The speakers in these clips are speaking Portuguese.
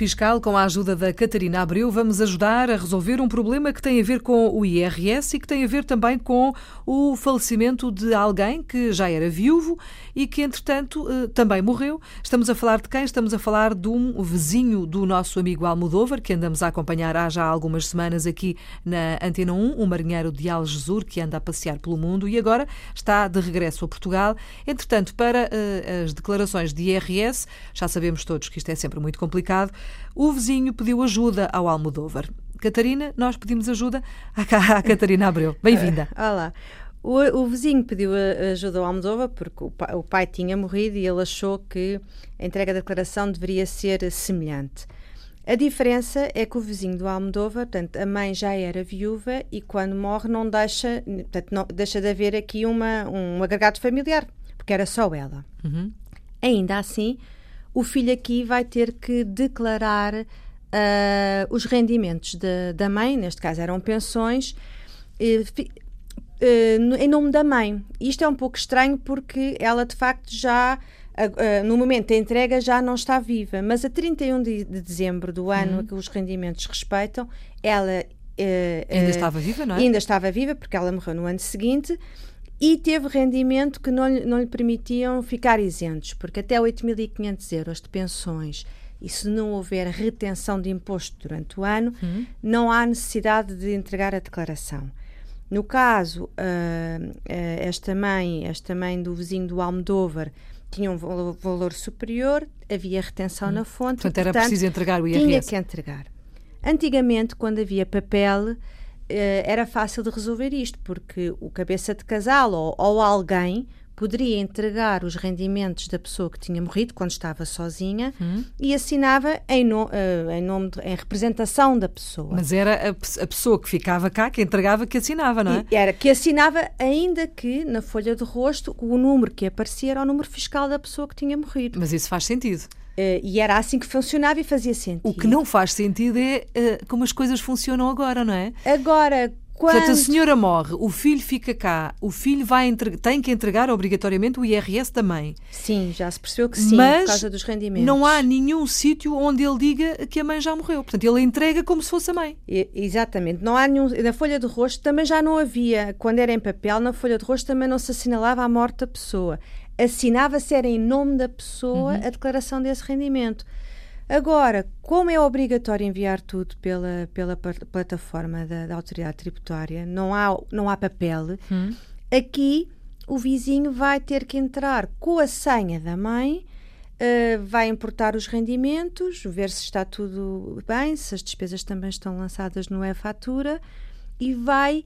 Fiscal, com a ajuda da Catarina Abreu, vamos ajudar a resolver um problema que tem a ver com o IRS e que tem a ver também com o falecimento de alguém que já era viúvo e que, entretanto, eh, também morreu. Estamos a falar de quem? Estamos a falar de um vizinho do nosso amigo Almodóvar, que andamos a acompanhar há já algumas semanas aqui na Antena 1, um marinheiro de Algesur que anda a passear pelo mundo e agora está de regresso a Portugal. Entretanto, para uh, as declarações de IRS, já sabemos todos que isto é sempre muito complicado, o vizinho pediu ajuda ao Almodóvar. Catarina, nós pedimos ajuda à, Catarina Abreu. Bem-vinda. Olá. O, o, vizinho pediu ajuda ao Almodóvar porque o pai, o pai, tinha morrido e ele achou que a entrega da declaração deveria ser semelhante. A diferença é que o vizinho do Almodóvar, portanto, a mãe já era viúva e quando morre não deixa, portanto, não, deixa de haver aqui uma, um agregado familiar, porque era só ela. Uhum. Ainda assim, o filho aqui vai ter que declarar uh, os rendimentos de, da mãe, neste caso eram pensões, uh, em nome da mãe. Isto é um pouco estranho porque ela de facto já Uh, no momento da entrega já não está viva, mas a 31 de, de dezembro do ano uhum. que os rendimentos respeitam, ela uh, ainda estava viva, não é? Ainda estava viva porque ela morreu no ano seguinte e teve rendimento que não, não lhe permitiam ficar isentos, porque até 8.500 euros de pensões e se não houver retenção de imposto durante o ano, uhum. não há necessidade de entregar a declaração. No caso, uh, uh, esta mãe, esta mãe do vizinho do Almodóvar, tinha um valor, superior, havia retenção hum. na fonte. Portanto, era preciso entregar o IRS. Tinha que entregar. Antigamente, quando havia papel, era fácil de resolver isto, porque o cabeça de casal ou, ou alguém poderia entregar os rendimentos da pessoa que tinha morrido quando estava sozinha hum. e assinava em, no, uh, em nome de, em representação da pessoa. Mas era a, a, pessoa que ficava cá que entregava que assinava, não é? E era que assinava, ainda que na folha de rosto o número que aparecia era o número fiscal da pessoa que tinha morrido. Mas isso faz sentido. Uh, e era assim que funcionava e fazia sentido. O que não faz sentido é uh, como as coisas funcionam agora, não é? Agora, quando... Portanto, a senhora morre, o filho fica cá, o filho vai entre... tem que entregar obrigatoriamente o IRS da mãe. Sim, já se percebeu que sim, Mas por causa dos rendimentos. não há nenhum sítio onde ele diga que a mãe já morreu. Portanto, ele entrega como se fosse a mãe. E, exatamente. Não há nenhum... Na folha de rosto também já não havia. Quando era em papel, na folha de rosto também não se assinalava a morte da pessoa. Assinava-se, era em nome da pessoa, uhum. a declaração desse rendimento. Agora, como é obrigatório enviar tudo pela, pela plataforma da, da autoridade tributária, não há, não há papel, hum. aqui o vizinho vai ter que entrar com a senha da mãe, uh, vai importar os rendimentos, ver se está tudo bem, se as despesas também estão lançadas no e-fatura e vai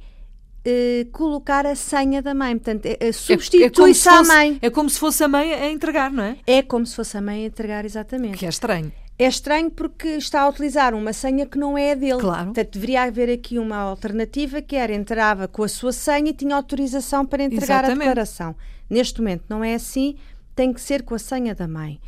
Uh, colocar a senha da mãe. Portanto, é, substitui-se é, é à mãe. É como se fosse a mãe a entregar, não é? É como se fosse a mãe a entregar, exatamente. Que é estranho. É estranho porque está a utilizar uma senha que não é a dele. Claro. Portanto, deveria haver aqui uma alternativa que era entrava com a sua senha e tinha autorização para entregar Exatamente. a declaração. Neste momento não é assim, tem que ser com a senha da mãe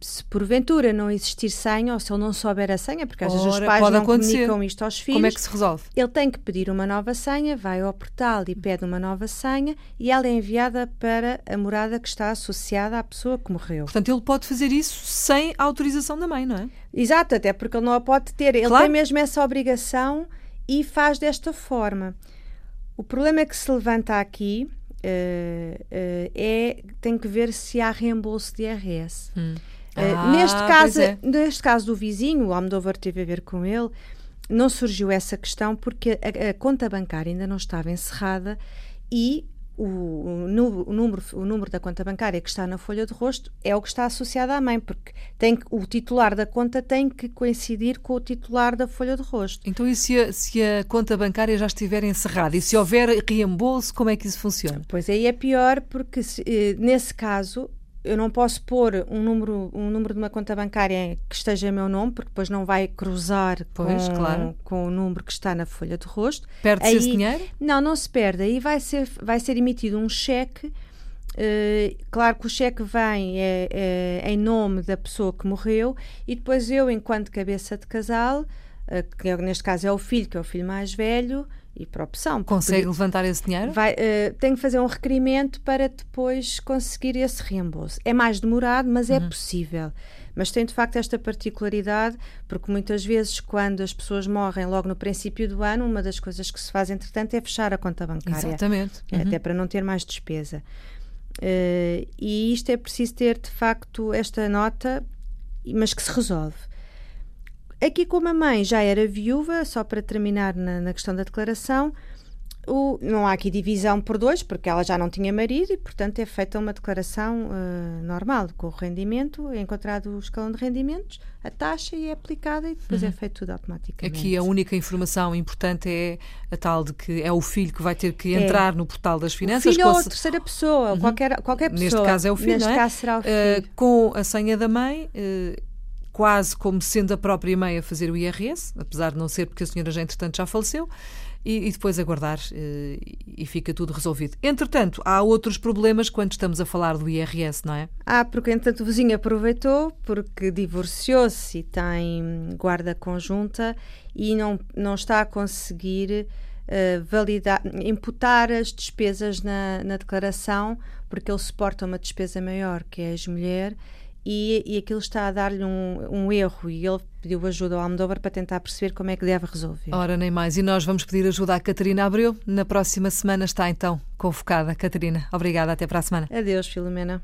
se porventura não existir senha, ou se ele não souber a senha, porque às vezes os pais não acontecer. comunicam isto aos filhos. Como é que se resolve? Ele tem que pedir uma nova senha, vai ao portal e pede uma nova senha e ela é enviada para a morada que está associada à pessoa que morreu. Portanto, ele pode fazer isso sem a autorização da mãe, não é? Exato, até porque ele não a pode ter. Ele claro. tem mesmo essa obrigação e faz desta forma. O problema que se levanta aqui uh, uh, é tem que ver se há reembolso de IRS. Hum. Eh, ah, neste, caso, é. neste caso do vizinho, o Almodóvar teve a ver com ele, não surgiu essa questão porque a, a conta bancária ainda não estava encerrada e o, o, o, número, o número da conta bancária que está na folha de rosto é o que está associado à mãe, porque tem o titular da conta tem que coincidir com o titular da folha de rosto. Então, e se a, se a conta bancária já estiver encerrada? E se houver reembolso, como é que isso funciona? Pois aí é pior, porque se, eh, nesse caso eu não posso pôr um número, um número de uma conta bancária que esteja em meu nome, porque depois não vai cruzar pois, com, claro. com o número que está na folha de rosto. Perde-se esse dinheiro? Não, não se perde. Aí vai ser, vai ser emitido um cheque. Uh, claro que o cheque vem é, é, em nome da pessoa que morreu e depois eu, enquanto cabeça de casal, que neste caso é o filho, que é o filho mais velho, e por opção. Consegue levantar esse dinheiro? Vai, uh, tem que fazer um requerimento para depois conseguir esse reembolso. É mais demorado, mas é uhum. é possível. Mas tem de facto esta particularidade, porque muitas vezes, quando as pessoas morrem logo no princípio do ano, uma das coisas que se faz, entretanto, é fechar a conta bancária. Exatamente. Uhum. Até para não ter mais despesa. Uh, e isto é preciso ter, de facto, esta nota, mas que se resolve. Aqui, como a mãe já era viúva, só para terminar na, na questão da declaração, o, não há aqui divisão por dois, porque ela já não tinha marido e, portanto, é feita uma declaração uh, normal com o rendimento, é encontrado o escalão de rendimentos, a taxa e é aplicada e depois é uhum. é feito tudo automaticamente. Aqui a única informação importante é a tal de que é o filho que vai ter que entrar é. no portal das finanças. O filho ou a terceira pessoa, uhum. qualquer, qualquer pessoa. Neste caso é o filho, Neste não é? caso será o eh, filho. Uh, com a senha da mãe. Uh, quase como sendo a própria mãe a fazer o IRS, apesar de não ser porque a senhora já entretanto já faleceu, e, e depois aguardar e, eh, e fica tudo resolvido. Entretanto, há outros problemas quando estamos a falar do IRS, não é? Ah, porque entretanto o vizinho aproveitou porque divorciou-se e tem guarda conjunta e não, não está a conseguir uh, validar, imputar as despesas na, na declaração porque ele suporta uma despesa maior que é a ex-mulher e, e aquilo está a dar-lhe um, um, erro e ele pediu ajuda ao Almodóvar para tentar perceber como é que deve resolver. Ora, nem mais. E nós vamos pedir ajuda à Catarina Abreu. Na próxima semana está então convocada. Catarina, obrigada. Até para a semana. Adeus, Filomena.